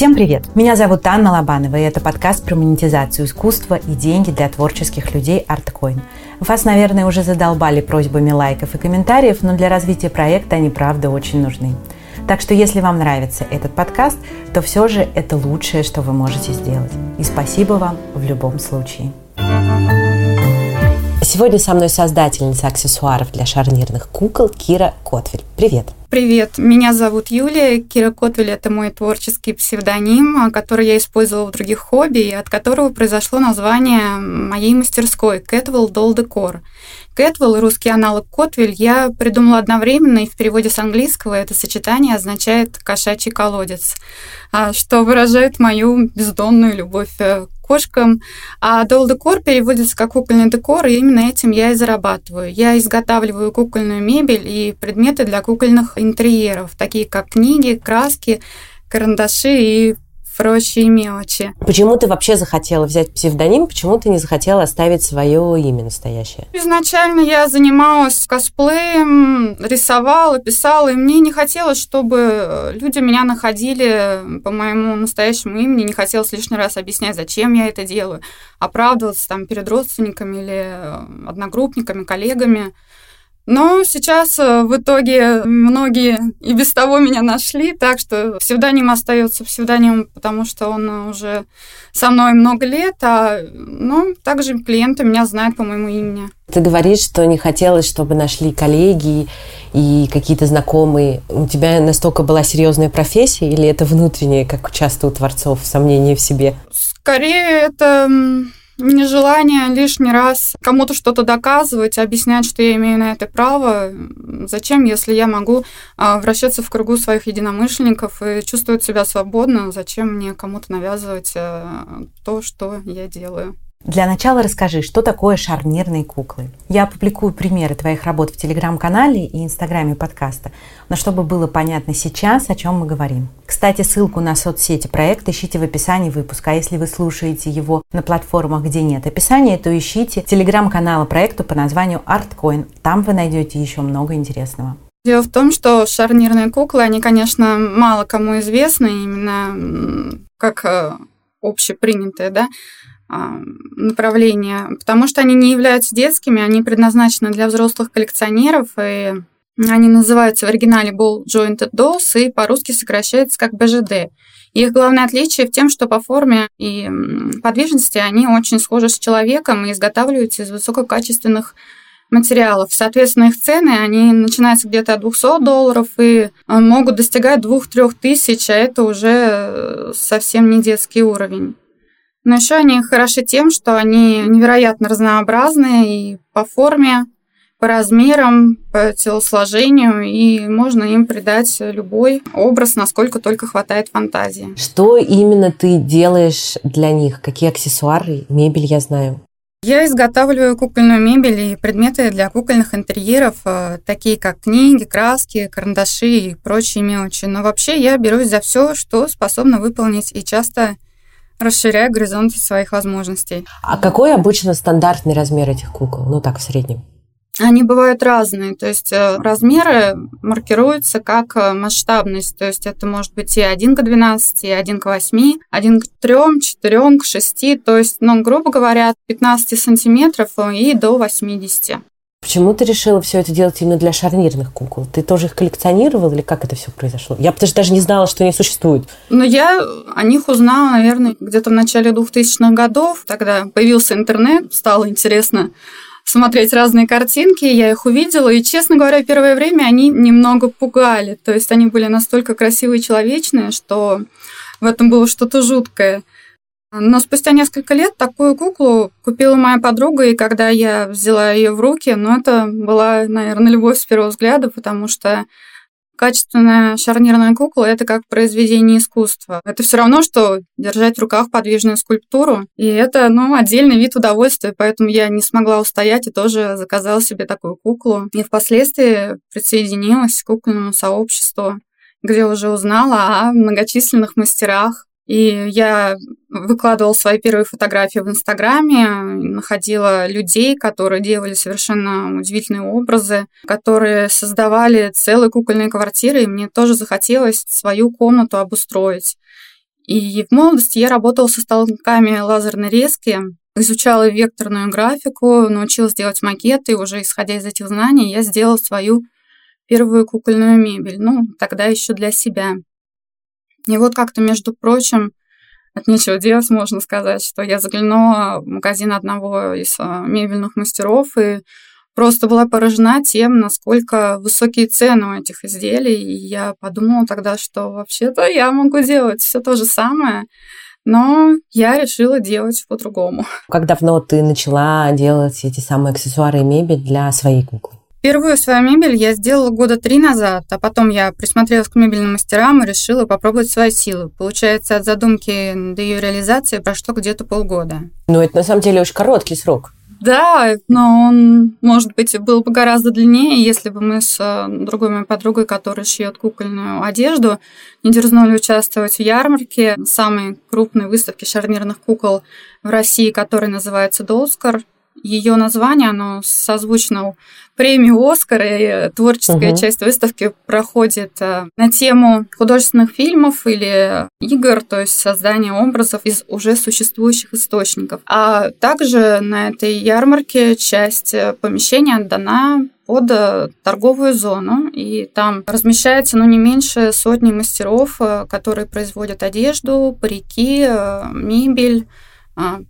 Всем привет! Меня зовут Анна Лобанова, и это подкаст про монетизацию искусства и деньги для творческих людей ArtCoin. Вас, наверное, уже задолбали просьбами лайков и комментариев, но для развития проекта они, правда, очень нужны. Так что если вам нравится этот подкаст, то все же это лучшее, что вы можете сделать. И спасибо вам в любом случае. Сегодня со мной создательница аксессуаров для шарнирных кукол Кира Котвель. Привет! Привет, меня зовут Юлия. Кира Котвель – это мой творческий псевдоним, который я использовала в других хобби, и от которого произошло название моей мастерской – Catwell Doll Decor. Catwell, русский аналог Котвель, я придумала одновременно, и в переводе с английского это сочетание означает «кошачий колодец», а, что выражает мою бездонную любовь э, кошкам. А doll декор переводится как кукольный декор, и именно этим я и зарабатываю. Я изготавливаю кукольную мебель и предметы для кукольных интерьеров, такие как книги, краски, карандаши и прочие мелочи. Почему ты вообще захотела взять псевдоним? Почему ты не захотела оставить свое имя настоящее? Изначально я занималась косплеем, рисовала, писала, и мне не хотелось, чтобы люди меня находили по моему настоящему имени, не хотелось лишний раз объяснять, зачем я это делаю, оправдываться там перед родственниками или одногруппниками, коллегами. Но сейчас э, в итоге многие и без того меня нашли, так что псевдоним остается псевдонимом, потому что он уже со мной много лет, а ну, также клиенты меня знают по моему имени. Ты говоришь, что не хотелось, чтобы нашли коллеги и какие-то знакомые. У тебя настолько была серьезная профессия или это внутреннее, как часто у творцов, сомнение в себе? Скорее, это нежелание лишний раз кому-то что-то доказывать, объяснять, что я имею на это право. Зачем, если я могу а, вращаться в кругу своих единомышленников и чувствовать себя свободно, зачем мне кому-то навязывать а, то, что я делаю? Для начала расскажи, что такое шарнирные куклы. Я опубликую примеры твоих работ в телеграм-канале и инстаграме подкаста, но чтобы было понятно сейчас, о чем мы говорим. Кстати, ссылку на соцсети проекта ищите в описании выпуска, а если вы слушаете его на платформах, где нет описания, то ищите телеграм-канал проекту по названию ArtCoin. Там вы найдете еще много интересного. Дело в том, что шарнирные куклы, они, конечно, мало кому известны, именно как э, общепринятые, да, направления, потому что они не являются детскими, они предназначены для взрослых коллекционеров, и они называются в оригинале Ball Jointed Dolls и по-русски сокращаются как БЖД. Их главное отличие в том, что по форме и подвижности они очень схожи с человеком и изготавливаются из высококачественных материалов. Соответственно, их цены, они начинаются где-то от 200 долларов и а, могут достигать 2-3 тысяч, а это уже э, совсем не детский уровень. Но еще они хороши тем, что они невероятно разнообразные и по форме, по размерам, по телосложению, и можно им придать любой образ, насколько только хватает фантазии. Что именно ты делаешь для них? Какие аксессуары, мебель, я знаю? Я изготавливаю кукольную мебель и предметы для кукольных интерьеров, э, такие как книги, краски, карандаши и прочие мелочи. Но вообще я берусь за все, что способна выполнить, и часто расширяя горизонты своих возможностей. А какой обычно стандартный размер этих кукол? Ну так, в среднем. Они бывают разные, то есть э, размеры маркируются как э, масштабность, то есть это может быть и 1 к 12, и 1 к 8, 1 к 3, 4, к 6, то есть, ну, грубо говоря, от 15 сантиметров и до 80. Почему ты решила все это делать именно для шарнирных кукол? Ты тоже их коллекционировал или как это все произошло? Я даже, даже не знала, что они существуют. Ну, я о них узнала, наверное, где-то в начале 2000-х годов. Тогда появился интернет, стало интересно смотреть разные картинки, я их увидела, и, честно говоря, первое время они немного пугали. То есть они были настолько красивые и человечные, что в этом было что-то жуткое. Но спустя несколько лет такую куклу купила моя подруга, и когда я взяла ее в руки, ну, это была, наверное, любовь с первого взгляда, потому что качественная шарнирная кукла – это как произведение искусства. Это все равно, что держать в руках подвижную скульптуру. И это, ну, отдельный вид удовольствия, поэтому я не смогла устоять и тоже заказала себе такую куклу. И впоследствии присоединилась к кукольному сообществу, где уже узнала о многочисленных мастерах, и я выкладывала свои первые фотографии в Инстаграме, находила людей, которые делали совершенно удивительные образы, которые создавали целые кукольные квартиры, и мне тоже захотелось свою комнату обустроить. И в молодости я работала со станками лазерной резки, изучала векторную графику, научилась делать макеты, и уже исходя из этих знаний я сделала свою первую кукольную мебель, ну, тогда еще для себя. И вот как-то, между прочим, от нечего делать, можно сказать, что я заглянула в магазин одного из а, мебельных мастеров и просто была поражена тем, насколько высокие цены у этих изделий. И я подумала тогда, что вообще-то я могу делать все то же самое, но я решила делать по-другому. Как давно ты начала делать эти самые аксессуары и мебель для своей куклы? Первую свою мебель я сделала года три назад, а потом я присмотрелась к мебельным мастерам и решила попробовать свои силы. Получается, от задумки до ее реализации прошло где-то полгода. Ну, это на самом деле очень короткий срок. Да, но он, может быть, был бы гораздо длиннее, если бы мы с э, другой моей подругой, которая шьет кукольную одежду, не дерзнули участвовать в ярмарке самой крупной выставки шарнирных кукол в России, которая называется «Долскар». Ее название, оно созвучно премии «Оскар», и творческая угу. часть выставки проходит э, на тему художественных фильмов или игр, то есть создания образов из уже существующих источников. А также на этой ярмарке часть э, помещения отдана под э, торговую зону, и там размещается ну, не меньше сотни мастеров, которые производят одежду, парики, мебель,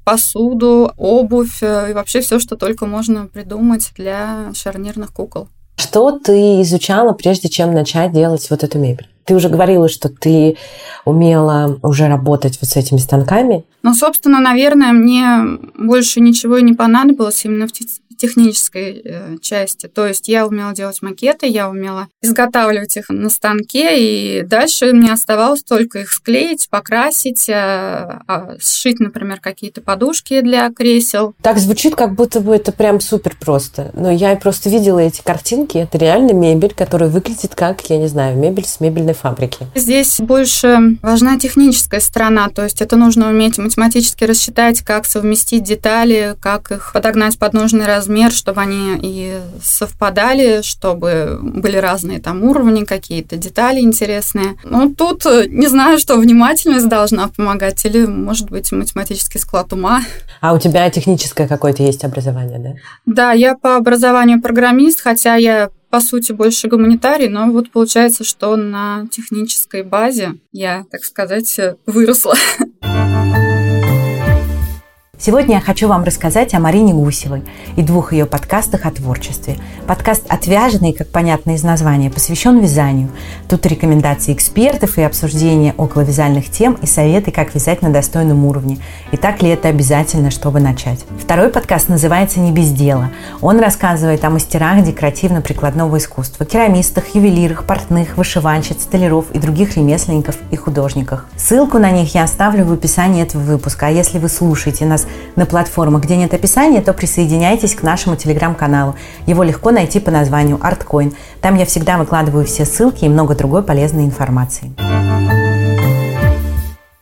посуду, обувь э, и вообще все, что только можно придумать для шарнирных кукол. Что ты изучала, прежде чем начать делать вот эту мебель? Ты уже говорила, что ты умела уже работать вот с этими станками. Ну, собственно, наверное, мне больше ничего и не понадобилось именно в технической э, части. То есть я умела делать макеты, я умела изготавливать их на станке, и дальше мне оставалось только их склеить, покрасить, э, а, сшить, например, какие-то подушки для кресел. Так звучит, как будто бы это прям супер просто. Но я просто видела эти картинки, это реально мебель, которая выглядит как, я не знаю, мебель с мебельной фабрики. Здесь больше важна техническая сторона, то есть это нужно уметь математически рассчитать, как совместить детали, как их подогнать под нужный размер, размер, чтобы они и совпадали, чтобы были разные там уровни какие-то, детали интересные. Ну, тут э, не знаю, что внимательность должна помогать, или, может быть, математический склад ума. А у тебя техническое какое-то есть образование, да? Да, я по образованию программист, хотя я по сути, больше гуманитарий, но вот получается, что на технической базе я, так сказать, выросла. Сегодня я хочу вам рассказать о Марине Гусевой и двух ее подкастах о творчестве. Подкаст «Отвяженный», как понятно из названия, посвящен вязанию. Тут рекомендации экспертов и обсуждения около вязальных тем и советы, как вязать на достойном уровне. И так ли это обязательно, чтобы начать. Второй подкаст называется «Не без дела». Он рассказывает о мастерах декоративно-прикладного искусства, керамистах, ювелирах, портных, вышивальщиц, столяров и других ремесленников и художниках. Ссылку на них я оставлю в описании этого выпуска. А если вы слушаете нас на платформах, где нет описания, то присоединяйтесь к нашему телеграм-каналу. Его легко найти по названию ArtCoin. Там я всегда выкладываю все ссылки и много другой полезной информации.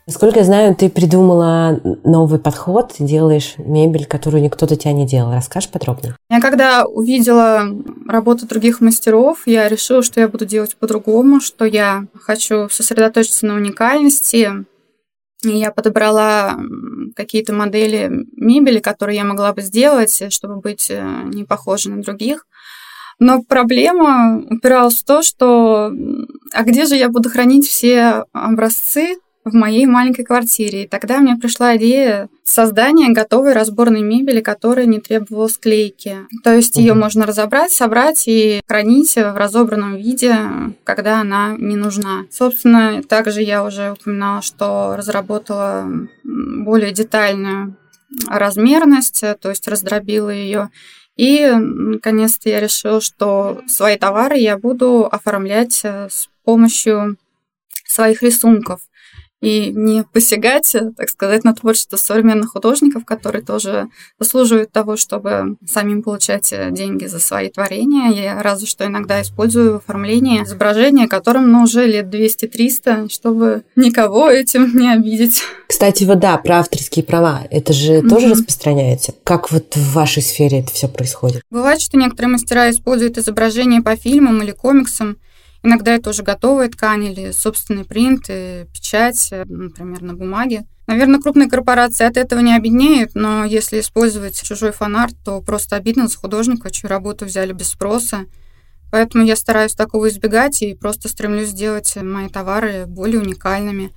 Насколько я знаю, ты придумала новый подход, делаешь мебель, которую никто до тебя не делал. Расскажешь подробнее? Я когда увидела работу других мастеров, я решила, что я буду делать по-другому, что я хочу сосредоточиться на уникальности, я подобрала какие-то модели мебели, которые я могла бы сделать, чтобы быть э, не похожей на других. Но проблема упиралась в то, что а где же я буду хранить все образцы в моей маленькой квартире. И тогда мне пришла идея создания готовой разборной мебели, которая не требовала склейки. То есть угу. ее можно разобрать, собрать и хранить в разобранном виде, когда она не нужна. Собственно, также я уже упоминала, что разработала более детальную размерность, то есть раздробила ее. И, наконец-то, я решила, что свои товары я буду оформлять э, с помощью своих рисунков и не посягать, так сказать, на творчество современных художников, которые тоже заслуживают того, чтобы самим получать деньги за свои творения. Я разве что иногда использую в оформлении изображения, которым ну, уже лет 200-300, чтобы никого этим не обидеть. Кстати, вот да, про авторские права, это же mm-hmm. тоже распространяется? Как вот в вашей сфере это все происходит? Бывает, что некоторые мастера используют изображения по фильмам или комиксам, Иногда это уже готовая ткань или собственный принт и печать, например, на бумаге. Наверное, крупные корпорации от этого не обеднеют, но если использовать чужой фанарт, то просто обидно за художника, чью работу взяли без спроса. Поэтому я стараюсь такого избегать и просто стремлюсь сделать мои товары более уникальными.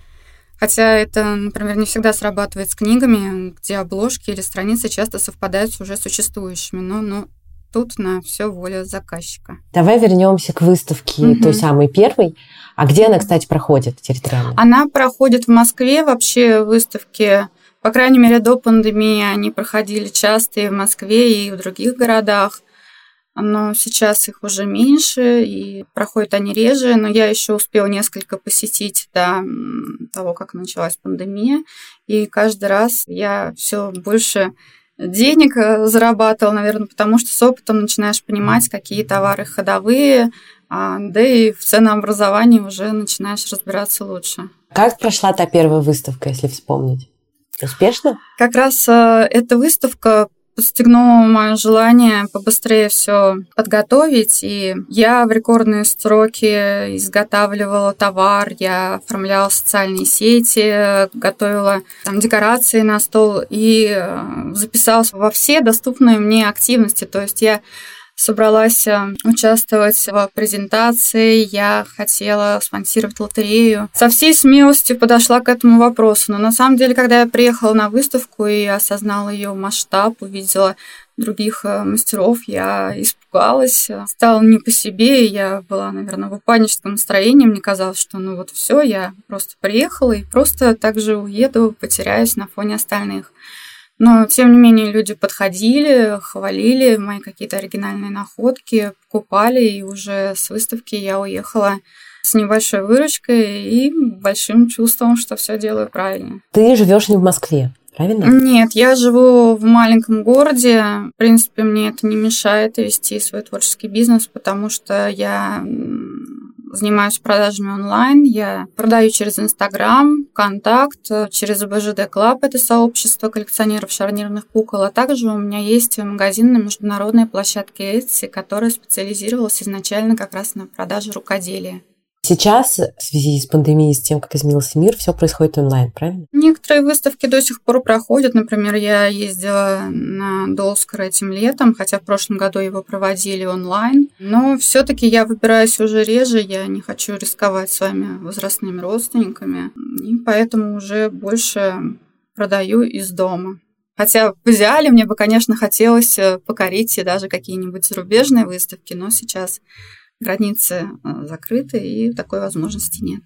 Хотя это, например, не всегда срабатывает с книгами, где обложки или страницы часто совпадают с уже существующими. Но, но тут на все воля заказчика. Давай вернемся к выставке угу. той самой первой. А где она, кстати, проходит территориально? Она проходит в Москве. Вообще выставки, по крайней мере, до пандемии они проходили часто и в Москве, и в других городах. Но сейчас их уже меньше, и проходят они реже. Но я еще успела несколько посетить до того, как началась пандемия. И каждый раз я все больше денег э, зарабатывал, наверное, потому что с опытом начинаешь понимать, какие товары ходовые, а, да и в ценообразовании уже начинаешь разбираться лучше. Как прошла та первая выставка, если вспомнить? Успешно? Как раз э, эта выставка подстегнуло мое желание побыстрее все подготовить. И я в рекордные сроки изготавливала товар, я оформляла социальные сети, готовила там декорации на стол и э, записалась во все доступные мне активности. То есть я собралась э, участвовать в презентации, я хотела спонсировать лотерею. Со всей смелостью подошла к этому вопросу, но на самом деле, когда я приехала на выставку и осознала ее масштаб, увидела других э, мастеров, я испугалась, стала не по себе, я была, наверное, в паническом настроении, мне казалось, что ну вот все, я просто приехала и просто так же уеду, потеряюсь на фоне остальных. Но, тем не менее, люди подходили, хвалили мои какие-то оригинальные находки, покупали, и уже с выставки я уехала с небольшой выручкой и большим чувством, что все делаю правильно. Ты живешь не в Москве, правильно? Нет, я живу в маленьком городе. В принципе, мне это не мешает вести свой творческий бизнес, потому что я занимаюсь продажами онлайн. Я продаю через Инстаграм, Контакт, через BJD Club, это сообщество коллекционеров шарнирных кукол. А также у меня есть магазин на международной площадке Etsy, которая специализировалась изначально как раз на продаже рукоделия. Сейчас, в связи с пандемией, с тем, как изменился мир, все происходит онлайн, правильно? Некоторые выставки до сих пор проходят. Например, я ездила на Долскар этим летом, хотя в прошлом году его проводили онлайн. Но все-таки я выбираюсь уже реже, я не хочу рисковать своими возрастными родственниками. И поэтому уже больше продаю из дома. Хотя в идеале мне бы, конечно, хотелось э, покорить даже какие-нибудь зарубежные выставки, но сейчас границы э, закрыты, и такой возможности нет.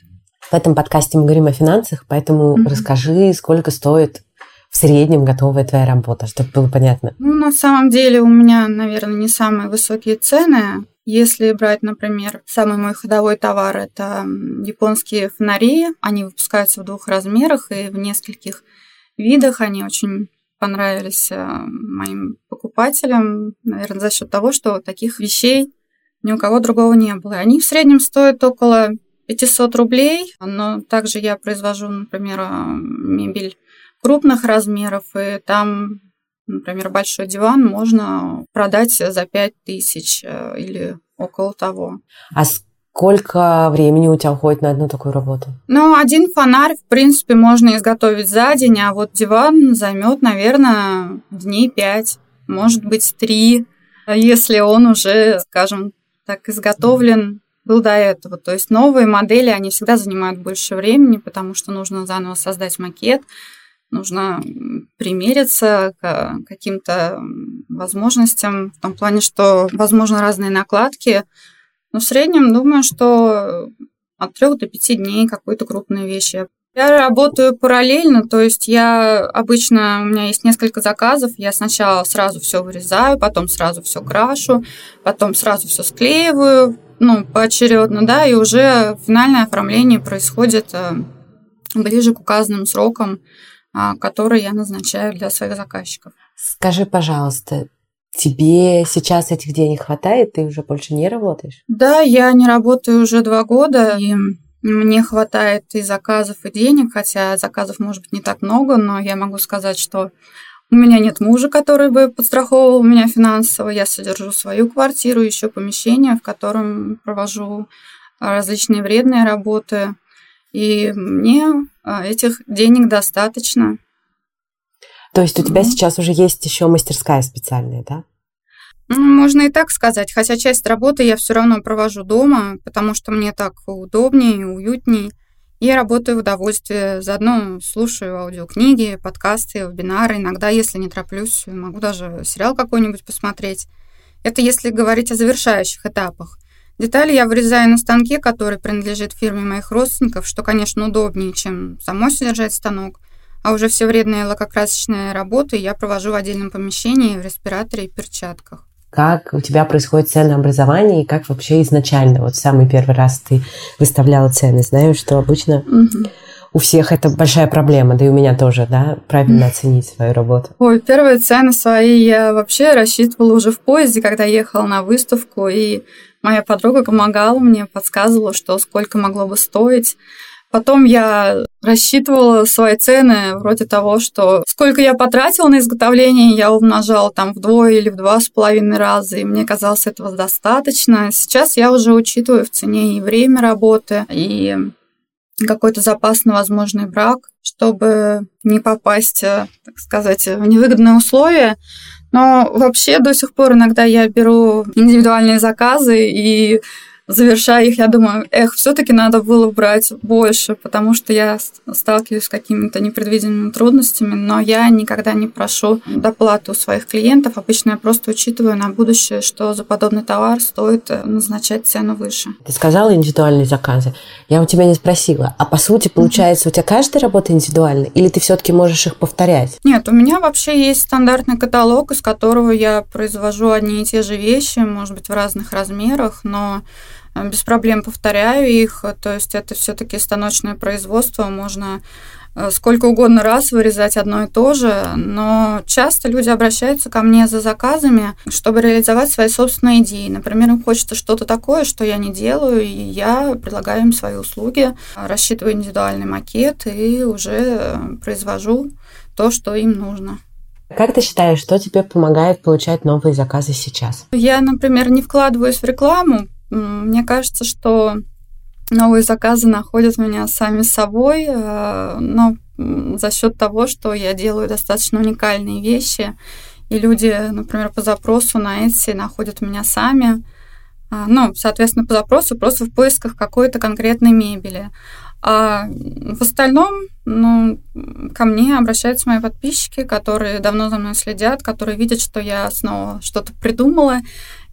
В этом подкасте мы говорим о финансах, поэтому mm-hmm. расскажи, сколько стоит в среднем готовая твоя работа, чтобы было понятно. Ну, на самом деле у меня, наверное, не самые высокие цены. Если брать, например, самый мой ходовой товар, это японские фонари. Они выпускаются в двух размерах и в нескольких видах. Они очень понравились э, моим покупателям, наверное, за счет того, что таких вещей ни у кого другого не было. Они в среднем стоят около 500 рублей, но также я произвожу, например, э, мебель крупных размеров, и там, например, большой диван можно продать за 5000 э, или около того. А сколько времени у тебя уходит на одну такую работу? Ну, один фонарь, в принципе, можно изготовить за день, а вот диван займет, наверное, дней пять, может быть, три, если он уже, скажем, так изготовлен был до этого. То есть новые модели, они всегда занимают больше времени, потому что нужно заново создать макет, нужно примериться к каким-то возможностям, в том плане, что возможно разные накладки. Но в среднем думаю, что от трех до пяти дней какой-то крупной вещи. Я работаю параллельно, то есть я обычно, у меня есть несколько заказов, я сначала сразу все вырезаю, потом сразу все крашу, потом сразу все склеиваю, ну, поочередно, да, и уже финальное оформление происходит э, ближе к указанным срокам, а, которые я назначаю для своих заказчиков. Скажи, пожалуйста, тебе сейчас этих денег хватает, ты уже больше не работаешь? Да, я не работаю уже два года, и мне хватает и заказов, и денег, хотя заказов может быть не так много, но я могу сказать, что у меня нет мужа, который бы подстраховывал меня финансово. Я содержу свою квартиру, еще помещение, в котором провожу различные вредные работы. И мне а, этих денег достаточно. То есть у тебя mm. сейчас уже есть еще мастерская специальная, да? Ну, можно и так сказать, хотя часть работы я все равно провожу дома, потому что мне так удобнее, уютнее. Я работаю в удовольствие, заодно слушаю аудиокниги, подкасты, вебинары. Иногда, если не тороплюсь, могу даже сериал какой-нибудь посмотреть. Это если говорить о завершающих этапах. Детали я вырезаю на станке, который принадлежит фирме моих родственников, что, конечно, удобнее, чем самой содержать станок. А уже все вредные лакокрасочные работы я провожу в отдельном помещении, в респираторе и перчатках как у тебя происходит ценообразование и как вообще изначально, вот самый первый раз ты выставляла цены. Знаю, что обычно угу. у всех это большая проблема, да и у меня тоже, да, правильно оценить свою работу. Ой, первые цены свои я вообще рассчитывала уже в поезде, когда ехала на выставку, и моя подруга помогала мне, подсказывала, что сколько могло бы стоить. Потом я рассчитывала свои цены вроде того, что сколько я потратила на изготовление, я умножала там вдвое или в два с половиной раза, и мне казалось этого достаточно. Сейчас я уже учитываю в цене и время работы, и какой-то запас на возможный брак, чтобы не попасть, э, так сказать, в невыгодные условия. Но вообще до сих пор иногда я беру индивидуальные заказы и завершая их, я думаю, эх, все-таки надо было брать больше, потому что я сталкиваюсь с какими-то непредвиденными трудностями, но я никогда не прошу доплату у своих клиентов. Обычно я просто учитываю на будущее, что за подобный товар стоит э, назначать цену выше. Ты сказала индивидуальные заказы. Я у тебя не спросила. А по сути, получается, у тебя каждая работа индивидуальная? Или ты все-таки можешь их повторять? Нет, у меня вообще есть стандартный каталог, из которого я произвожу одни и те же вещи, может быть, в разных размерах, но без проблем повторяю их, то есть это все-таки станочное производство, можно э, сколько угодно раз вырезать одно и то же, но часто люди обращаются ко мне за заказами, чтобы реализовать свои собственные идеи. Например, им хочется что-то такое, что я не делаю, и я предлагаю им свои услуги, рассчитываю индивидуальный макет и уже э, произвожу то, что им нужно. Как ты считаешь, что тебе помогает получать новые заказы сейчас? Я, например, не вкладываюсь в рекламу, мне кажется, что новые заказы находят меня сами собой, э, но за счет того, что я делаю достаточно уникальные вещи, и люди, например, по запросу на Etsy находят меня сами, а, ну, соответственно, по запросу просто в поисках какой-то конкретной мебели. А в остальном, ну, ко мне обращаются мои подписчики, которые давно за мной следят, которые видят, что я снова что-то придумала,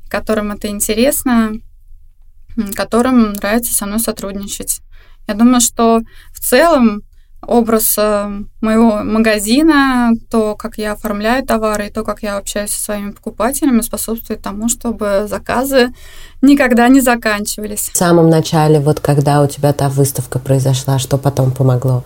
которым это интересно, которым нравится со мной сотрудничать. Я думаю, что в целом образ э, моего магазина, то, как я оформляю товары и то, как я общаюсь со своими покупателями, способствует тому, чтобы заказы никогда не заканчивались. В самом начале, вот когда у тебя та выставка произошла, что потом помогло?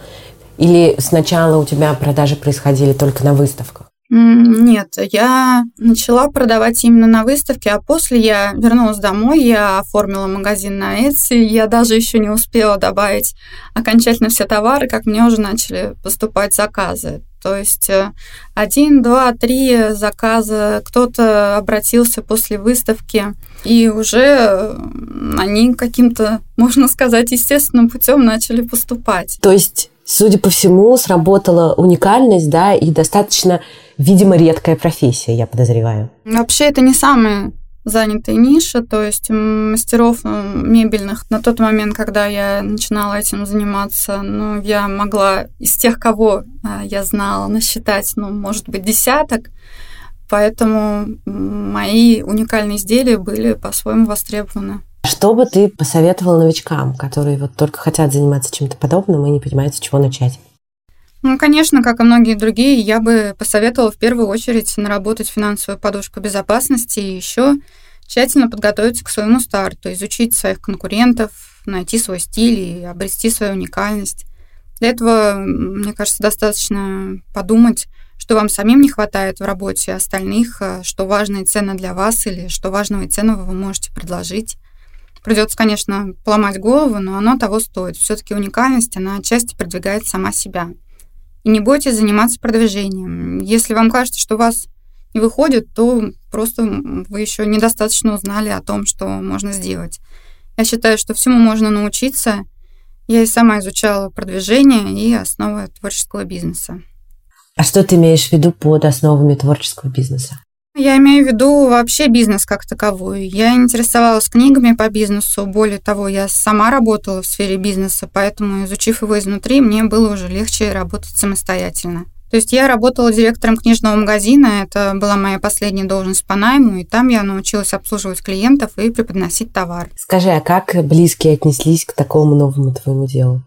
Или сначала у тебя продажи происходили только на выставках? Нет, я начала продавать именно на выставке, а после я вернулась домой, я оформила магазин на Etsy, я даже еще не успела добавить окончательно все товары, как мне уже начали поступать заказы. То есть э, один, два, три заказа, кто-то обратился после выставки, и уже они каким-то, можно сказать, естественным путем начали поступать. То есть, судя по всему, сработала уникальность, да, и достаточно видимо, редкая профессия, я подозреваю. Вообще это не самая занятая ниша, то есть мастеров э, мебельных на тот момент, когда я начинала этим заниматься, ну, я могла из тех, кого э, я знала, насчитать, ну, может быть, десяток, поэтому мои уникальные изделия были по-своему востребованы. Что бы ты посоветовал новичкам, которые вот только хотят заниматься чем-то подобным и не понимают, с чего начать? Ну, конечно, как и многие другие, я бы посоветовала в первую очередь наработать финансовую подушку безопасности и еще тщательно подготовиться к своему старту, изучить своих конкурентов, найти свой стиль и обрести свою уникальность. Для этого, мне кажется, достаточно подумать, что вам самим не хватает в работе остальных, э, что важно и ценно для вас или что важного и ценного вы можете предложить. Придется, конечно, поломать голову, но оно того стоит. Все-таки уникальность, она отчасти продвигает сама себя. И не бойтесь заниматься продвижением. Если вам кажется, что у вас не выходит, то просто вы еще недостаточно узнали о том, что можно сделать. Я считаю, что всему можно научиться. Я и сама изучала продвижение и основы творческого бизнеса. А что ты имеешь в виду под основами творческого бизнеса? Я имею в виду вообще бизнес как таковой. Я интересовалась книгами по бизнесу. Более того, я сама работала в сфере бизнеса, поэтому, изучив его изнутри, мне было уже легче работать самостоятельно. То есть я работала директором книжного магазина, это была моя последняя должность по найму, и там я научилась обслуживать клиентов и преподносить товар. Скажи, а как близкие отнеслись к такому новому твоему делу?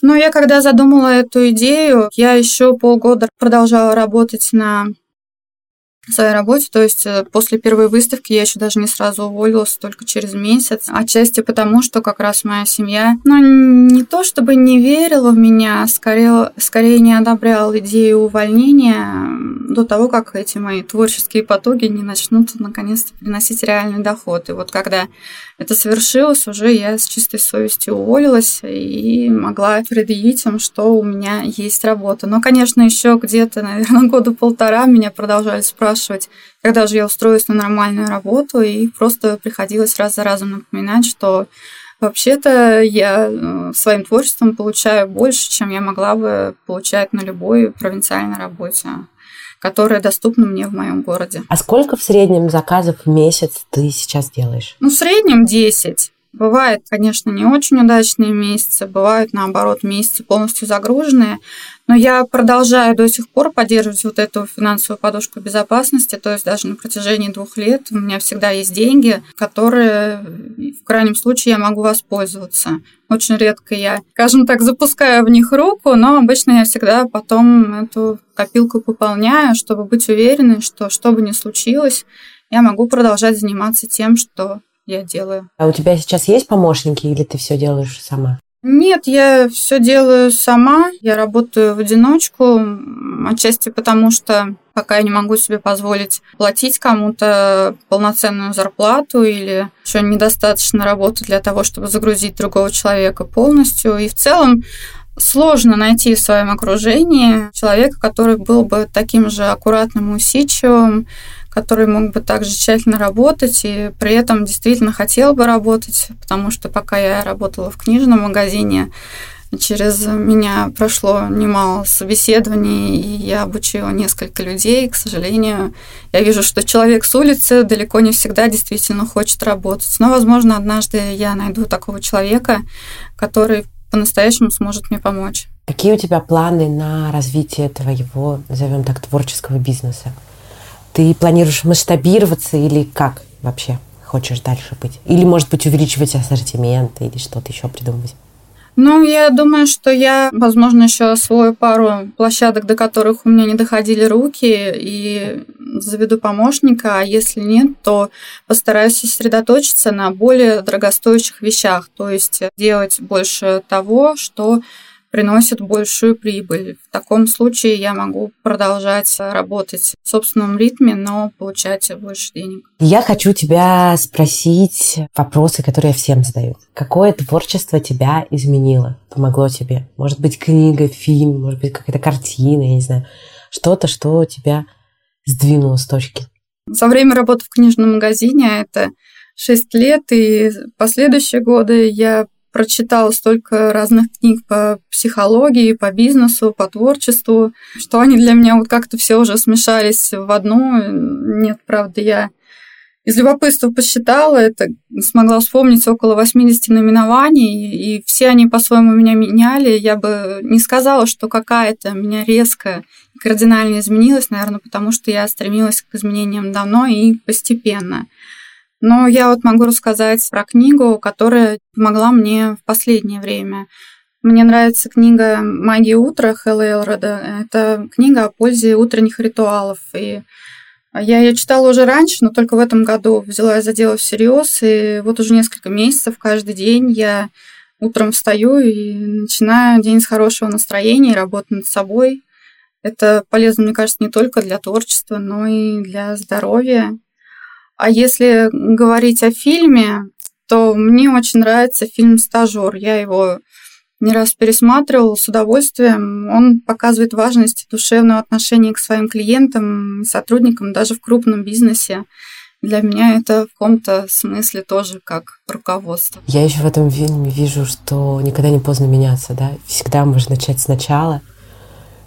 Ну, я когда задумала эту идею, я еще полгода продолжала работать на своей работе. То есть э, после первой выставки я еще даже не сразу уволилась, только через месяц. Отчасти потому, что как раз моя семья, ну, не то чтобы не верила в меня, а скорее, скорее не одобряла идею увольнения до того, как эти мои творческие потоки не начнут наконец-то приносить реальный доход. И вот когда это совершилось, уже я с чистой совестью уволилась и могла предъявить им, что у меня есть работа. Но, конечно, еще где-то, наверное, года полтора меня продолжали спрашивать, когда же я устроюсь на нормальную работу, и просто приходилось раз за разом напоминать, что Вообще-то я э, своим творчеством получаю больше, чем я могла бы получать на любой провинциальной работе которая доступна мне в моем городе. А сколько в среднем заказов в месяц ты сейчас делаешь? Ну, в среднем 10. Бывает, конечно, не очень удачные месяцы, бывают, наоборот, месяцы полностью загруженные, но я продолжаю до сих пор поддерживать вот эту финансовую подушку безопасности, то есть даже на протяжении двух лет у меня всегда есть деньги, которые в крайнем случае я могу воспользоваться. Очень редко я, скажем так, запускаю в них руку, но обычно я всегда потом эту копилку пополняю, чтобы быть уверенной, что что бы ни случилось, я могу продолжать заниматься тем, что я делаю. А у тебя сейчас есть помощники или ты все делаешь сама? Нет, я все делаю сама. Я работаю в одиночку, отчасти потому, что пока я не могу себе позволить платить кому-то полноценную зарплату или еще недостаточно работы для того, чтобы загрузить другого человека полностью. И в целом сложно найти в своем окружении человека, который был бы таким же аккуратным и усидчивым, который мог бы также тщательно работать и при этом действительно хотел бы работать, потому что пока я работала в книжном магазине, через меня прошло немало собеседований, и я обучила несколько людей. К сожалению, я вижу, что человек с улицы далеко не всегда действительно хочет работать. Но, возможно, однажды я найду такого человека, который по-настоящему сможет мне помочь. Какие у тебя планы на развитие твоего, назовем так, творческого бизнеса? Ты планируешь масштабироваться или как вообще хочешь дальше быть? Или, может быть, увеличивать ассортимент или что-то еще придумывать? Ну, я думаю, что я, возможно, еще освою пару площадок, до которых у меня не доходили руки, и заведу помощника, а если нет, то постараюсь сосредоточиться на более дорогостоящих вещах, то есть делать больше того, что приносит большую прибыль. В таком случае я могу продолжать работать в собственном ритме, но получать больше денег. Я хочу тебя спросить вопросы, которые я всем задаю. Какое творчество тебя изменило, помогло тебе? Может быть, книга, фильм, может быть, какая-то картина, я не знаю. Что-то, что тебя сдвинуло с точки. За время работы в книжном магазине, а это 6 лет, и последующие годы я прочитала столько разных книг по психологии, по бизнесу, по творчеству, что они для меня вот как-то все уже смешались в одну. Нет, правда, я из любопытства посчитала это, смогла вспомнить около 80 наименований, и все они по-своему меня меняли. Я бы не сказала, что какая-то меня резко и кардинально изменилась, наверное, потому что я стремилась к изменениям давно и постепенно. Но я вот могу рассказать про книгу, которая помогла мне в последнее время. Мне нравится книга «Магия утра» Хэлла Элрода. Это книга о пользе утренних ритуалов. И я ее читала уже раньше, но только в этом году взяла за дело всерьез. И вот уже несколько месяцев каждый день я утром встаю и начинаю день с хорошего настроения и работаю над собой. Это полезно, мне кажется, не только для творчества, но и для здоровья. А если говорить о фильме, то мне очень нравится фильм «Стажер». Я его не раз пересматривала с удовольствием. Он показывает важность душевного отношения к своим клиентам, сотрудникам даже в крупном бизнесе. для меня это в каком-то смысле тоже как руководство. Я еще в этом фильме вижу, что никогда не поздно меняться, да? Всегда можно начать сначала,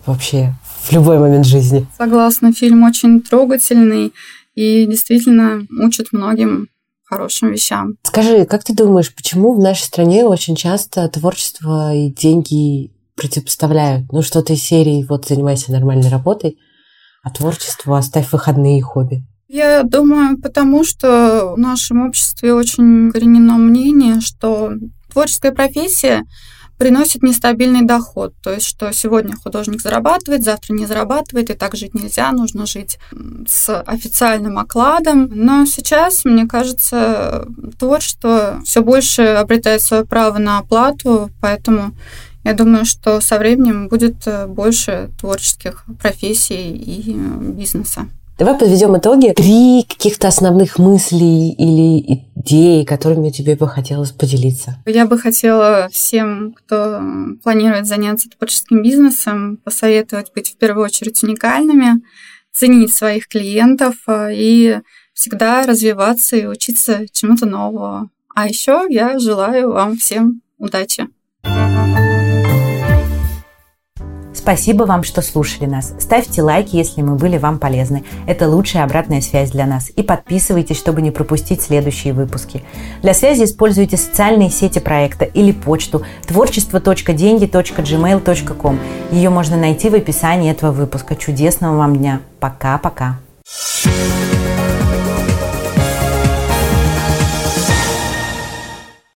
вообще в любой момент жизни. Согласна, фильм очень трогательный и действительно учит многим хорошим вещам. Скажи, как ты думаешь, почему в нашей стране очень часто творчество и деньги противопоставляют? Ну, что-то из серии «Вот занимайся нормальной работой», а творчество оставь выходные и хобби. Я думаю, потому что в нашем обществе очень коренено мнение, что творческая профессия приносит нестабильный доход. То есть, что сегодня художник зарабатывает, завтра не зарабатывает, и так жить нельзя, нужно жить с официальным окладом. Но сейчас, мне кажется, творчество все больше обретает свое право на оплату, поэтому я думаю, что со временем будет больше творческих профессий и бизнеса. Давай подведем итоги. Три каких-то основных мыслей или идей, которыми тебе бы хотелось поделиться. Я бы хотела всем, кто планирует заняться творческим бизнесом, посоветовать быть в первую очередь уникальными, ценить своих клиентов а, и всегда развиваться и учиться чему-то новому. А еще я желаю вам всем удачи. Спасибо вам, что слушали нас. Ставьте лайки, если мы были вам полезны. Это лучшая обратная связь для нас. И подписывайтесь, чтобы не пропустить следующие выпуски. Для связи используйте социальные сети проекта или почту творчество.деньги.gmail.com. Ее можно найти в описании этого выпуска. Чудесного вам дня. Пока-пока.